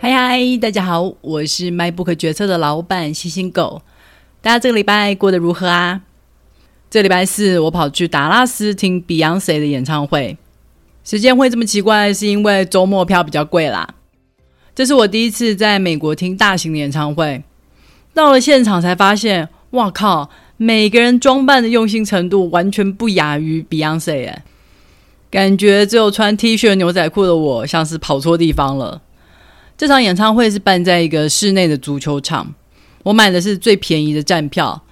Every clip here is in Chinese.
嗨嗨，大家好，我是卖不可决策的老板星星狗。大家这个礼拜过得如何啊？这礼拜四我跑去达拉斯听 Beyonce 的演唱会。时间会这么奇怪，是因为周末票比较贵啦。这是我第一次在美国听大型的演唱会，到了现场才发现，哇靠！每个人装扮的用心程度完全不亚于 Beyonce 耶，感觉只有穿 T 恤牛仔裤的我像是跑错地方了。这场演唱会是办在一个室内的足球场，我买的是最便宜的站票，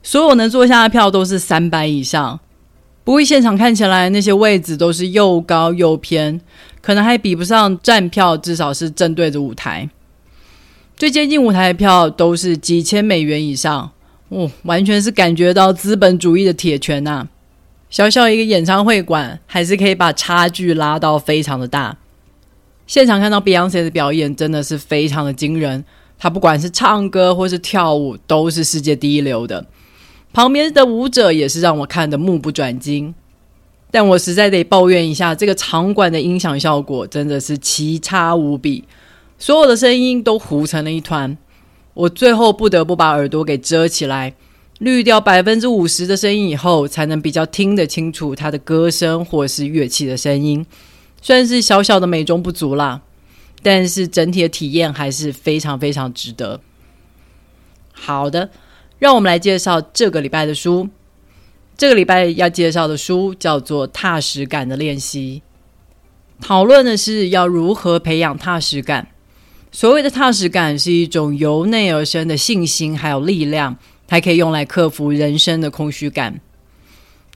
所有能坐下的票都是三百以上。不过现场看起来那些位置都是又高又偏，可能还比不上站票，至少是正对着舞台。最接近舞台的票都是几千美元以上，哦，完全是感觉到资本主义的铁拳呐、啊！小小一个演唱会馆，还是可以把差距拉到非常的大。现场看到 Beyonce 的表演真的是非常的惊人，她不管是唱歌或是跳舞都是世界第一流的。旁边的舞者也是让我看得目不转睛，但我实在得抱怨一下，这个场馆的音响效果真的是奇差无比，所有的声音都糊成了一团。我最后不得不把耳朵给遮起来，滤掉百分之五十的声音以后，才能比较听得清楚他的歌声或是乐器的声音。虽然是小小的美中不足啦，但是整体的体验还是非常非常值得。好的，让我们来介绍这个礼拜的书。这个礼拜要介绍的书叫做《踏实感的练习》，讨论的是要如何培养踏实感。所谓的踏实感是一种由内而生的信心，还有力量，还可以用来克服人生的空虚感。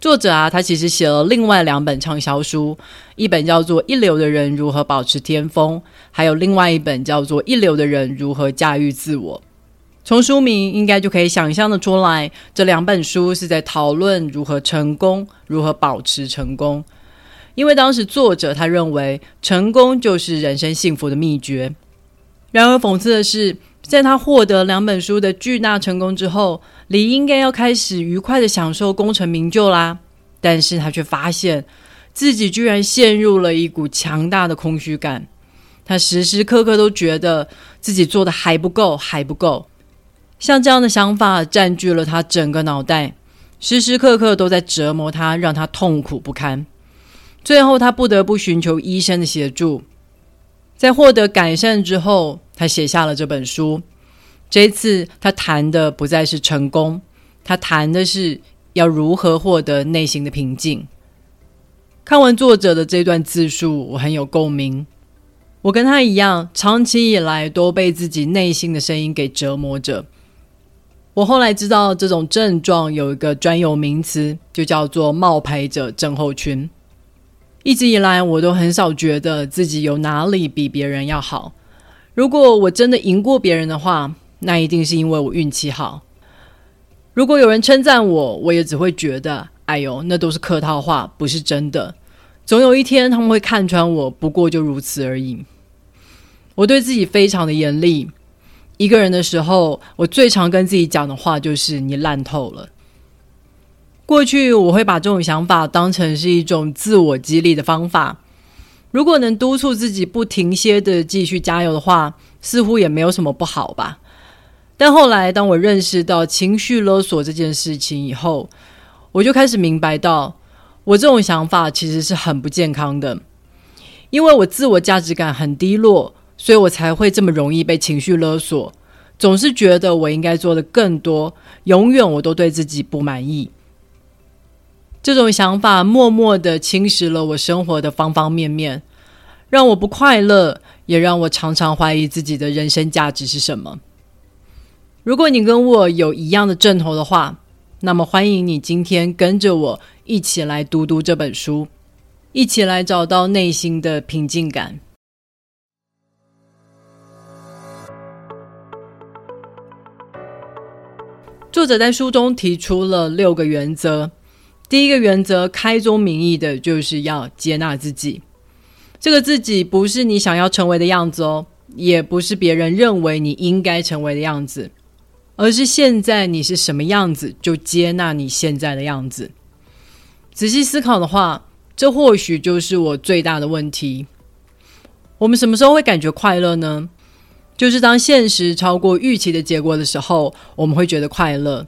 作者啊，他其实写了另外两本畅销书，一本叫做《一流的人如何保持巅峰》，还有另外一本叫做《一流的人如何驾驭自我》。从书名应该就可以想象的出来，这两本书是在讨论如何成功，如何保持成功。因为当时作者他认为，成功就是人生幸福的秘诀。然而讽刺的是，在他获得两本书的巨大成功之后，理应该要开始愉快的享受功成名就啦，但是他却发现自己居然陷入了一股强大的空虚感。他时时刻刻都觉得自己做的还不够，还不够。像这样的想法占据了他整个脑袋，时时刻刻都在折磨他，让他痛苦不堪。最后，他不得不寻求医生的协助。在获得改善之后，他写下了这本书。这次，他谈的不再是成功，他谈的是要如何获得内心的平静。看完作者的这段自述，我很有共鸣。我跟他一样，长期以来都被自己内心的声音给折磨着。我后来知道，这种症状有一个专有名词，就叫做冒牌者症候群。一直以来，我都很少觉得自己有哪里比别人要好。如果我真的赢过别人的话，那一定是因为我运气好。如果有人称赞我，我也只会觉得，哎呦，那都是客套话，不是真的。总有一天他们会看穿我，不过就如此而已。我对自己非常的严厉。一个人的时候，我最常跟自己讲的话就是“你烂透了”。过去我会把这种想法当成是一种自我激励的方法。如果能督促自己不停歇的继续加油的话，似乎也没有什么不好吧。但后来，当我认识到情绪勒索这件事情以后，我就开始明白到，我这种想法其实是很不健康的，因为我自我价值感很低落，所以我才会这么容易被情绪勒索，总是觉得我应该做的更多，永远我都对自己不满意。这种想法默默的侵蚀了我生活的方方面面，让我不快乐，也让我常常怀疑自己的人生价值是什么。如果你跟我有一样的症头的话，那么欢迎你今天跟着我一起来读读这本书，一起来找到内心的平静感。作者在书中提出了六个原则，第一个原则开宗明义的就是要接纳自己，这个自己不是你想要成为的样子哦，也不是别人认为你应该成为的样子。而是现在你是什么样子，就接纳你现在的样子。仔细思考的话，这或许就是我最大的问题。我们什么时候会感觉快乐呢？就是当现实超过预期的结果的时候，我们会觉得快乐。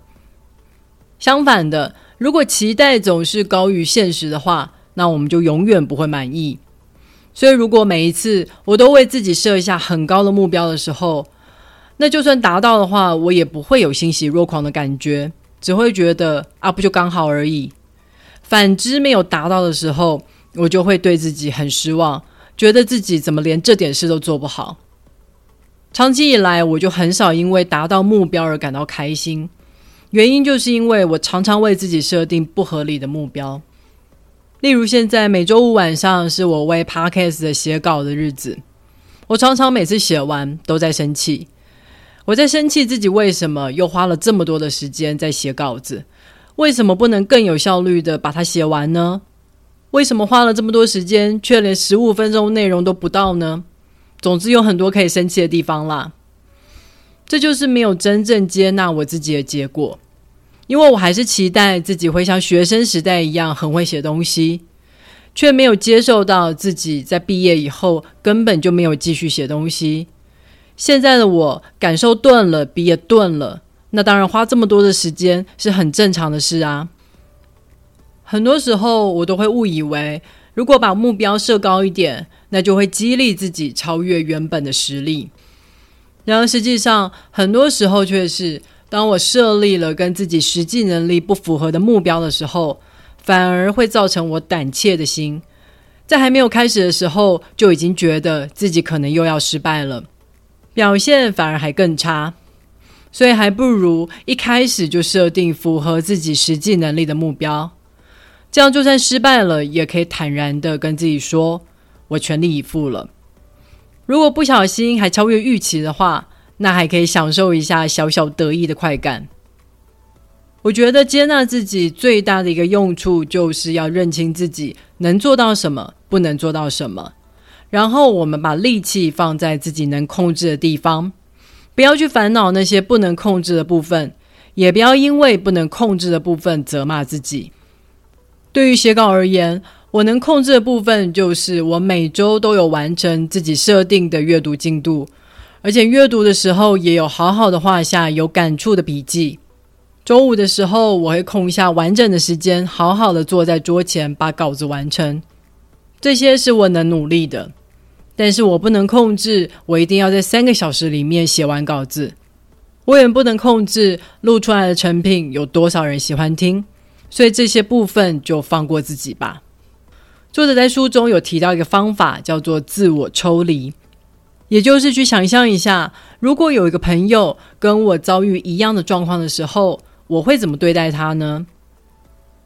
相反的，如果期待总是高于现实的话，那我们就永远不会满意。所以，如果每一次我都为自己设下很高的目标的时候，那就算达到的话，我也不会有欣喜若狂的感觉，只会觉得啊，不就刚好而已。反之，没有达到的时候，我就会对自己很失望，觉得自己怎么连这点事都做不好。长期以来，我就很少因为达到目标而感到开心，原因就是因为我常常为自己设定不合理的目标。例如，现在每周五晚上是我为 Podcast 的写稿的日子，我常常每次写完都在生气，我在生气自己为什么又花了这么多的时间在写稿子，为什么不能更有效率的把它写完呢？为什么花了这么多时间，却连十五分钟内容都不到呢？总之有很多可以生气的地方啦，这就是没有真正接纳我自己的结果，因为我还是期待自己会像学生时代一样很会写东西，却没有接受到自己在毕业以后根本就没有继续写东西。现在的我感受钝了，笔也钝了，那当然花这么多的时间是很正常的事啊。很多时候我都会误以为，如果把目标设高一点，那就会激励自己超越原本的实力。然而实际上，很多时候却是当我设立了跟自己实际能力不符合的目标的时候，反而会造成我胆怯的心，在还没有开始的时候，就已经觉得自己可能又要失败了，表现反而还更差。所以还不如一开始就设定符合自己实际能力的目标，这样就算失败了，也可以坦然的跟自己说。我全力以赴了。如果不小心还超越预期的话，那还可以享受一下小小得意的快感。我觉得接纳自己最大的一个用处，就是要认清自己能做到什么，不能做到什么。然后我们把力气放在自己能控制的地方，不要去烦恼那些不能控制的部分，也不要因为不能控制的部分责骂自己。对于写稿而言，我能控制的部分就是我每周都有完成自己设定的阅读进度，而且阅读的时候也有好好的画下有感触的笔记。周五的时候，我会空下完整的时间，好好的坐在桌前把稿子完成。这些是我能努力的，但是我不能控制我一定要在三个小时里面写完稿子，我也不能控制录出来的成品有多少人喜欢听，所以这些部分就放过自己吧。作者在书中有提到一个方法，叫做自我抽离，也就是去想象一下，如果有一个朋友跟我遭遇一样的状况的时候，我会怎么对待他呢？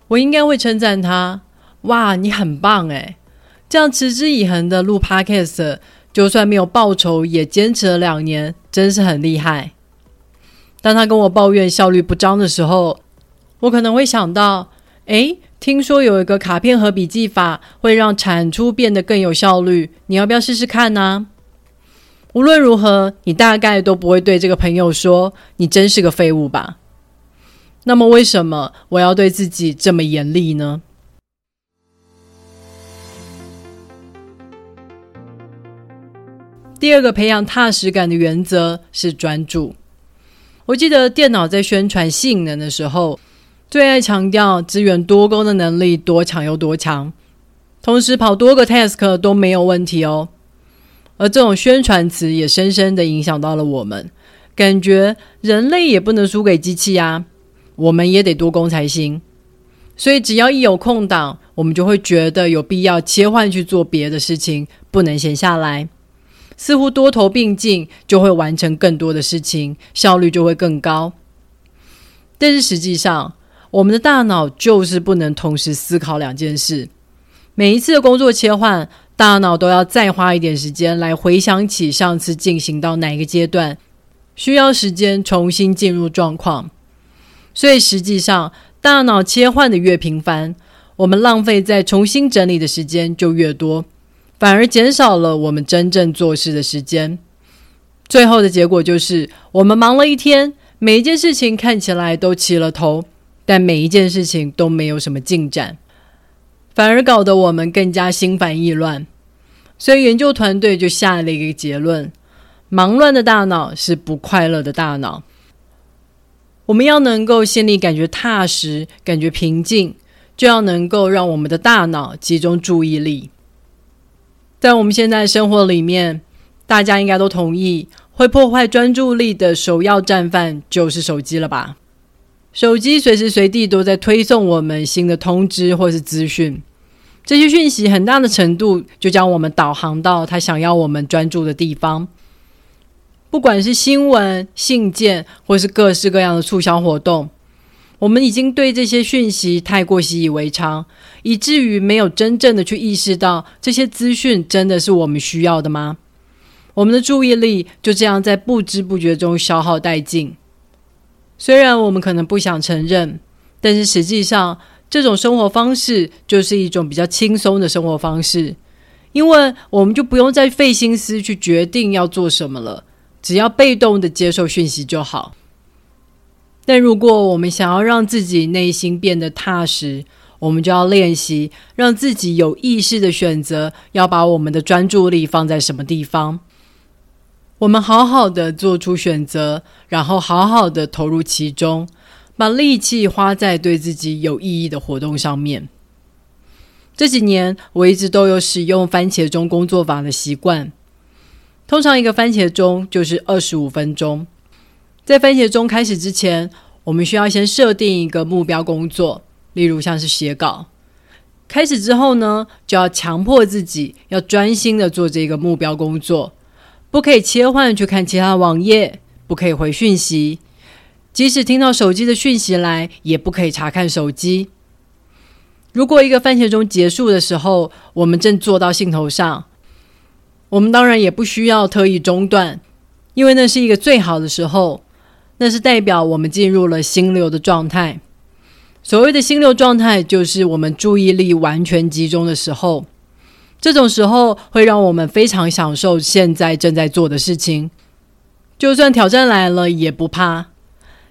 我应该会称赞他：“哇，你很棒诶！这样持之以恒的录 Podcast，就算没有报酬也坚持了两年，真是很厉害。”当他跟我抱怨效率不彰的时候，我可能会想到：“诶。”听说有一个卡片和笔记法会让产出变得更有效率，你要不要试试看呢？无论如何，你大概都不会对这个朋友说“你真是个废物”吧？那么，为什么我要对自己这么严厉呢？第二个培养踏实感的原则是专注。我记得电脑在宣传性能的时候，最爱强调资源多工的能力多强有多强，同时跑多个 task 都没有问题哦。而这种宣传词也深深的影响到了我们，感觉人类也不能输给机器啊，我们也得多工才行。所以只要一有空档，我们就会觉得有必要切换去做别的事情，不能闲下来。似乎多头并进就会完成更多的事情，效率就会更高。但是实际上，我们的大脑就是不能同时思考两件事。每一次的工作切换，大脑都要再花一点时间来回想起上次进行到哪一个阶段，需要时间重新进入状况。所以实际上，大脑切换的越频繁，我们浪费在重新整理的时间就越多，反而减少了我们真正做事的时间。最后的结果就是，我们忙了一天，每一件事情看起来都齐了头。但每一件事情都没有什么进展，反而搞得我们更加心烦意乱。所以研究团队就下了一个结论：忙乱的大脑是不快乐的大脑。我们要能够心里感觉踏实、感觉平静，就要能够让我们的大脑集中注意力。在我们现在生活里面，大家应该都同意，会破坏专注力的首要战犯就是手机了吧？手机随时随地都在推送我们新的通知或是资讯，这些讯息很大的程度就将我们导航到他想要我们专注的地方。不管是新闻、信件，或是各式各样的促销活动。我们已经对这些讯息太过习以为常，以至于没有真正的去意识到这些资讯真的是我们需要的吗？我们的注意力就这样在不知不觉中消耗殆尽。虽然我们可能不想承认，但是实际上，这种生活方式就是一种比较轻松的生活方式，因为我们就不用再费心思去决定要做什么了，只要被动的接受讯息就好。但如果我们想要让自己内心变得踏实，我们就要练习让自己有意识的选择，要把我们的专注力放在什么地方。我们好好的做出选择，然后好好的投入其中，把力气花在对自己有意义的活动上面。这几年我一直都有使用番茄钟工作法的习惯，通常一个番茄钟就是二十五分钟。在番茄钟开始之前，我们需要先设定一个目标工作，例如像是写稿。开始之后呢，就要强迫自己要专心的做这个目标工作，不可以切换去看其他网页，不可以回讯息，即使听到手机的讯息来，也不可以查看手机。如果一个番茄钟结束的时候，我们正做到兴头上，我们当然也不需要特意中断，因为那是一个最好的时候。那是代表我们进入了心流的状态。所谓的心流状态，就是我们注意力完全集中的时候。这种时候会让我们非常享受现在正在做的事情，就算挑战来了也不怕。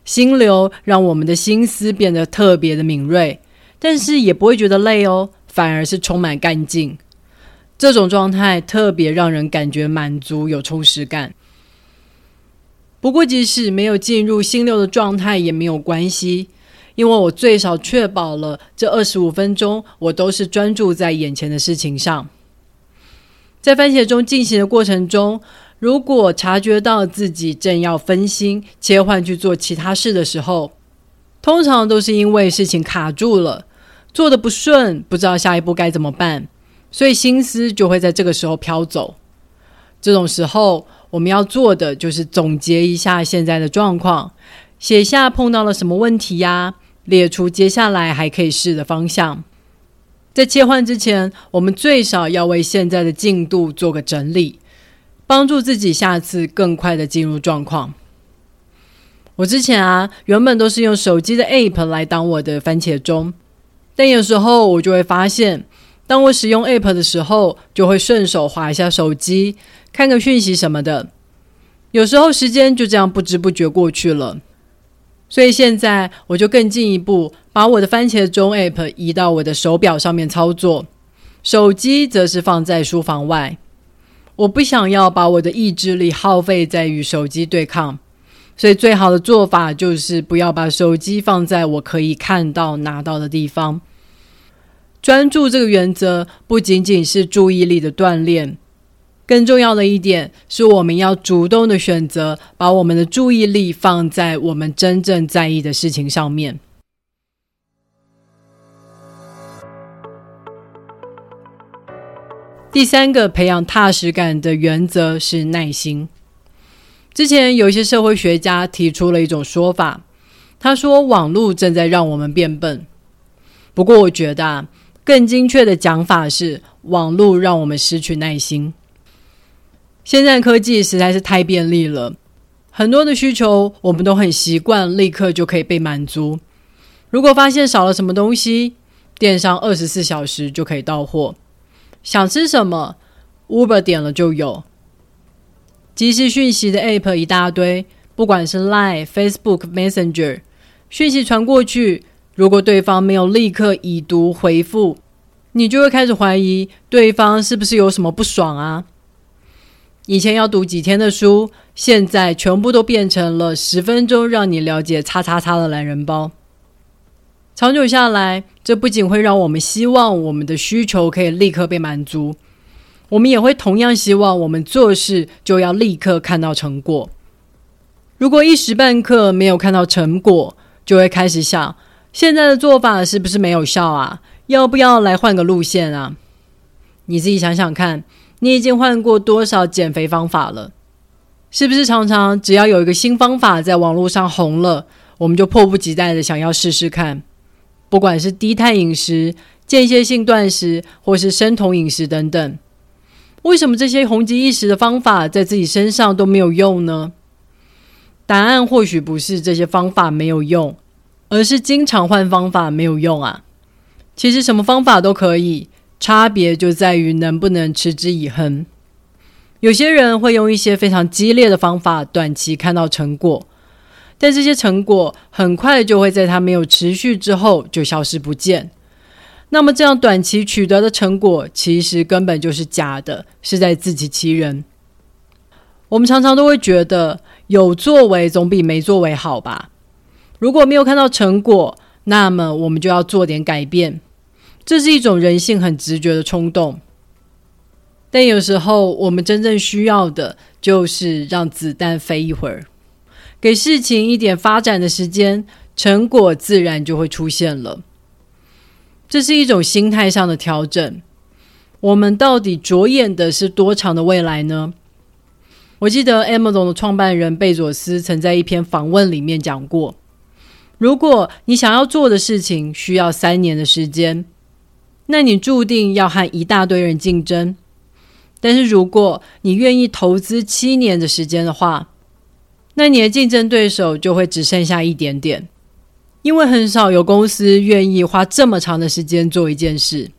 心流让我们的心思变得特别的敏锐，但是也不会觉得累哦，反而是充满干劲。这种状态特别让人感觉满足，有充实感。不过，即使没有进入心流的状态也没有关系，因为我最少确保了这二十五分钟我都是专注在眼前的事情上。在番茄钟进行的过程中，如果察觉到自己正要分心切换去做其他事的时候，通常都是因为事情卡住了，做得不顺，不知道下一步该怎么办，所以心思就会在这个时候飘走。这种时候，我们要做的就是总结一下现在的状况，写下碰到了什么问题呀，列出接下来还可以试的方向。在切换之前，我们最少要为现在的进度做个整理，帮助自己下次更快的进入状况。我之前啊，原本都是用手机的 App 来当我的番茄钟，但有时候我就会发现，当我使用 App 的时候，就会顺手滑一下手机。看个讯息什么的，有时候时间就这样不知不觉过去了。所以现在我就更进一步，把我的番茄钟 App 移到我的手表上面操作，手机则是放在书房外。我不想要把我的意志力耗费在与手机对抗，所以最好的做法就是不要把手机放在我可以看到、拿到的地方。专注这个原则不仅仅是注意力的锻炼。更重要的一点是，我们要主动的选择，把我们的注意力放在我们真正在意的事情上面。第三个培养踏实感的原则是耐心。之前有一些社会学家提出了一种说法，他说网络正在让我们变笨。不过我觉得，更精确的讲法是网络让我们失去耐心。现在科技实在是太便利了，很多的需求我们都很习惯，立刻就可以被满足。如果发现少了什么东西，电商二十四小时就可以到货。想吃什么，Uber 点了就有。即时讯息的 App 一大堆，不管是 Line、Facebook、Messenger，讯息传过去，如果对方没有立刻已读回复，你就会开始怀疑对方是不是有什么不爽啊。以前要读几天的书，现在全部都变成了十分钟让你了解叉叉叉的懒人包。长久下来，这不仅会让我们希望我们的需求可以立刻被满足，我们也会同样希望我们做事就要立刻看到成果。如果一时半刻没有看到成果，就会开始想，现在的做法是不是没有效啊？要不要来换个路线啊？你自己想想看。你已经换过多少减肥方法了？是不是常常只要有一个新方法在网络上红了，我们就迫不及待的想要试试看？不管是低碳饮食、间歇性断食，或是生酮饮食等等，为什么这些红极一时的方法在自己身上都没有用呢？答案或许不是这些方法没有用，而是经常换方法没有用啊。其实什么方法都可以。差别就在于能不能持之以恒。有些人会用一些非常激烈的方法，短期看到成果，但这些成果很快就会在他没有持续之后就消失不见。那么，这样短期取得的成果，其实根本就是假的，是在自欺欺人。我们常常都会觉得有作为总比没作为好吧？如果没有看到成果，那么我们就要做点改变。这是一种人性很直觉的冲动，但有时候我们真正需要的就是让子弹飞一会儿，给事情一点发展的时间，成果自然就会出现了。这是一种心态上的调整。我们到底着眼的是多长的未来呢？我记得 Amazon 的创办人贝佐斯曾在一篇访问里面讲过：如果你想要做的事情需要三年的时间。那你注定要和一大堆人竞争，但是如果你愿意投资七年的时间的话，那你的竞争对手就会只剩下一点点，因为很少有公司愿意花这么长的时间做一件事。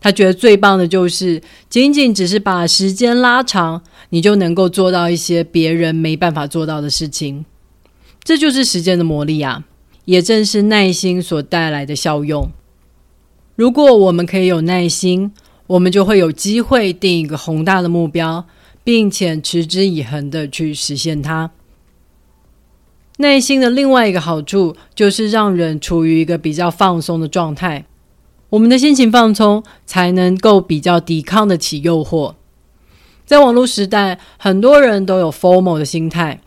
他觉得最棒的就是仅仅只是把时间拉长，你就能够做到一些别人没办法做到的事情。这就是时间的魔力啊，也正是耐心所带来的效用。如果我们可以有耐心，我们就会有机会定一个宏大的目标，并且持之以恒地去实现它。内心的另外一个好处就是让人处于一个比较放松的状态，我们的心情放松，才能够比较抵抗得起诱惑。在网络时代，很多人都有 FOMO 的心态，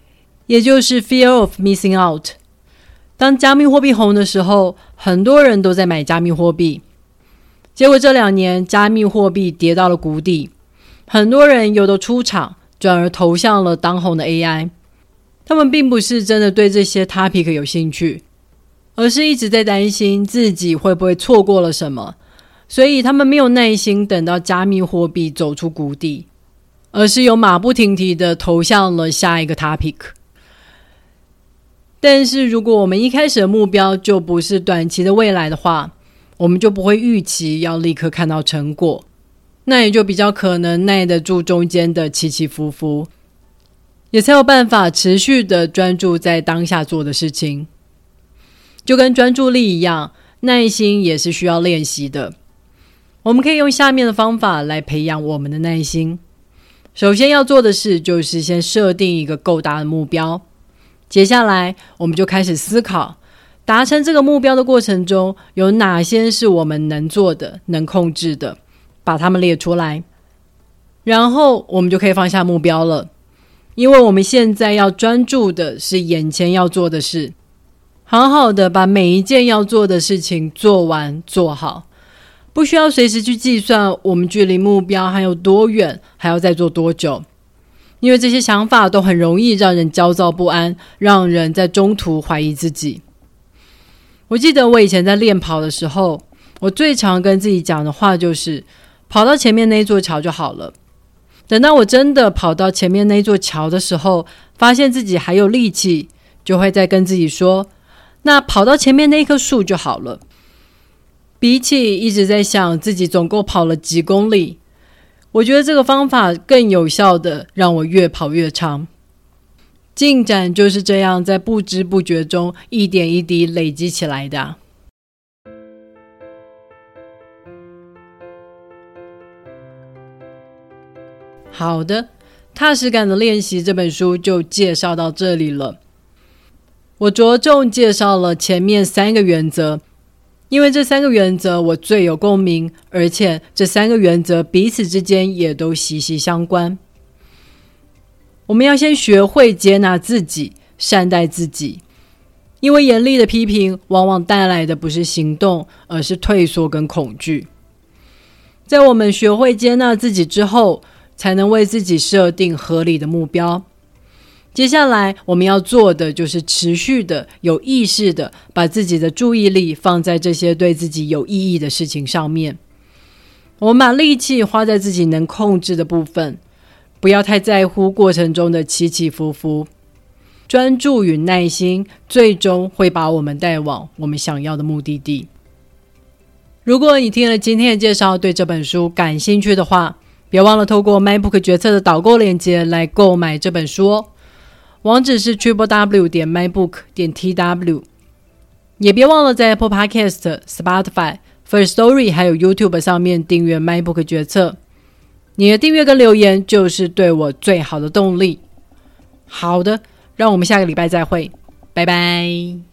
也就是 Fear of Missing Out。当加密货币红的时候，很多人都在买加密货币。结果这两年加密货币跌到了谷底，很多人又都出场，转而投向了当红的 AI。他们并不是真的对这些 topic 有兴趣，而是一直在担心自己会不会错过了什么，所以他们没有耐心等到加密货币走出谷底，而是又马不停蹄的投向了下一个 topic。但是如果我们一开始的目标就不是短期的未来的话，我们就不会预期要立刻看到成果，那也就比较可能耐得住中间的起起伏伏，也才有办法持续的专注在当下做的事情。就跟专注力一样，耐心也是需要练习的。我们可以用下面的方法来培养我们的耐心。首先要做的事就是先设定一个够大的目标，接下来我们就开始思考。达成这个目标的过程中，有哪些是我们能做的、能控制的？把它们列出来，然后我们就可以放下目标了。因为我们现在要专注的是眼前要做的事，好好的把每一件要做的事情做完做好，不需要随时去计算我们距离目标还有多远，还要再做多久。因为这些想法都很容易让人焦躁不安，让人在中途怀疑自己。我记得我以前在练跑的时候，我最常跟自己讲的话就是：跑到前面那座桥就好了。等到我真的跑到前面那座桥的时候，发现自己还有力气，就会再跟自己说：那跑到前面那棵树就好了。比起一直在想自己总共跑了几公里，我觉得这个方法更有效的让我越跑越长。进展就是这样，在不知不觉中一点一滴累积起来的。好的，踏实感的练习这本书就介绍到这里了。我着重介绍了前面三个原则，因为这三个原则我最有共鸣，而且这三个原则彼此之间也都息息相关。我们要先学会接纳自己，善待自己，因为严厉的批评往往带来的不是行动，而是退缩跟恐惧。在我们学会接纳自己之后，才能为自己设定合理的目标。接下来我们要做的就是持续的、有意识的把自己的注意力放在这些对自己有意义的事情上面。我们把力气花在自己能控制的部分。不要太在乎过程中的起起伏伏，专注与耐心最终会把我们带往我们想要的目的地。如果你听了今天的介绍，对这本书感兴趣的话，别忘了透过 MINEBOOK 决策的导购链接来购买这本书哦。网址是 triple w 点 minebook 点 tw，也别忘了在 Apple Podcast、Spotify、First Story 还有 YouTube 上面订阅 MINEBOOK 决策。你的订阅跟留言就是对我最好的动力。好的，让我们下个礼拜再会，拜拜。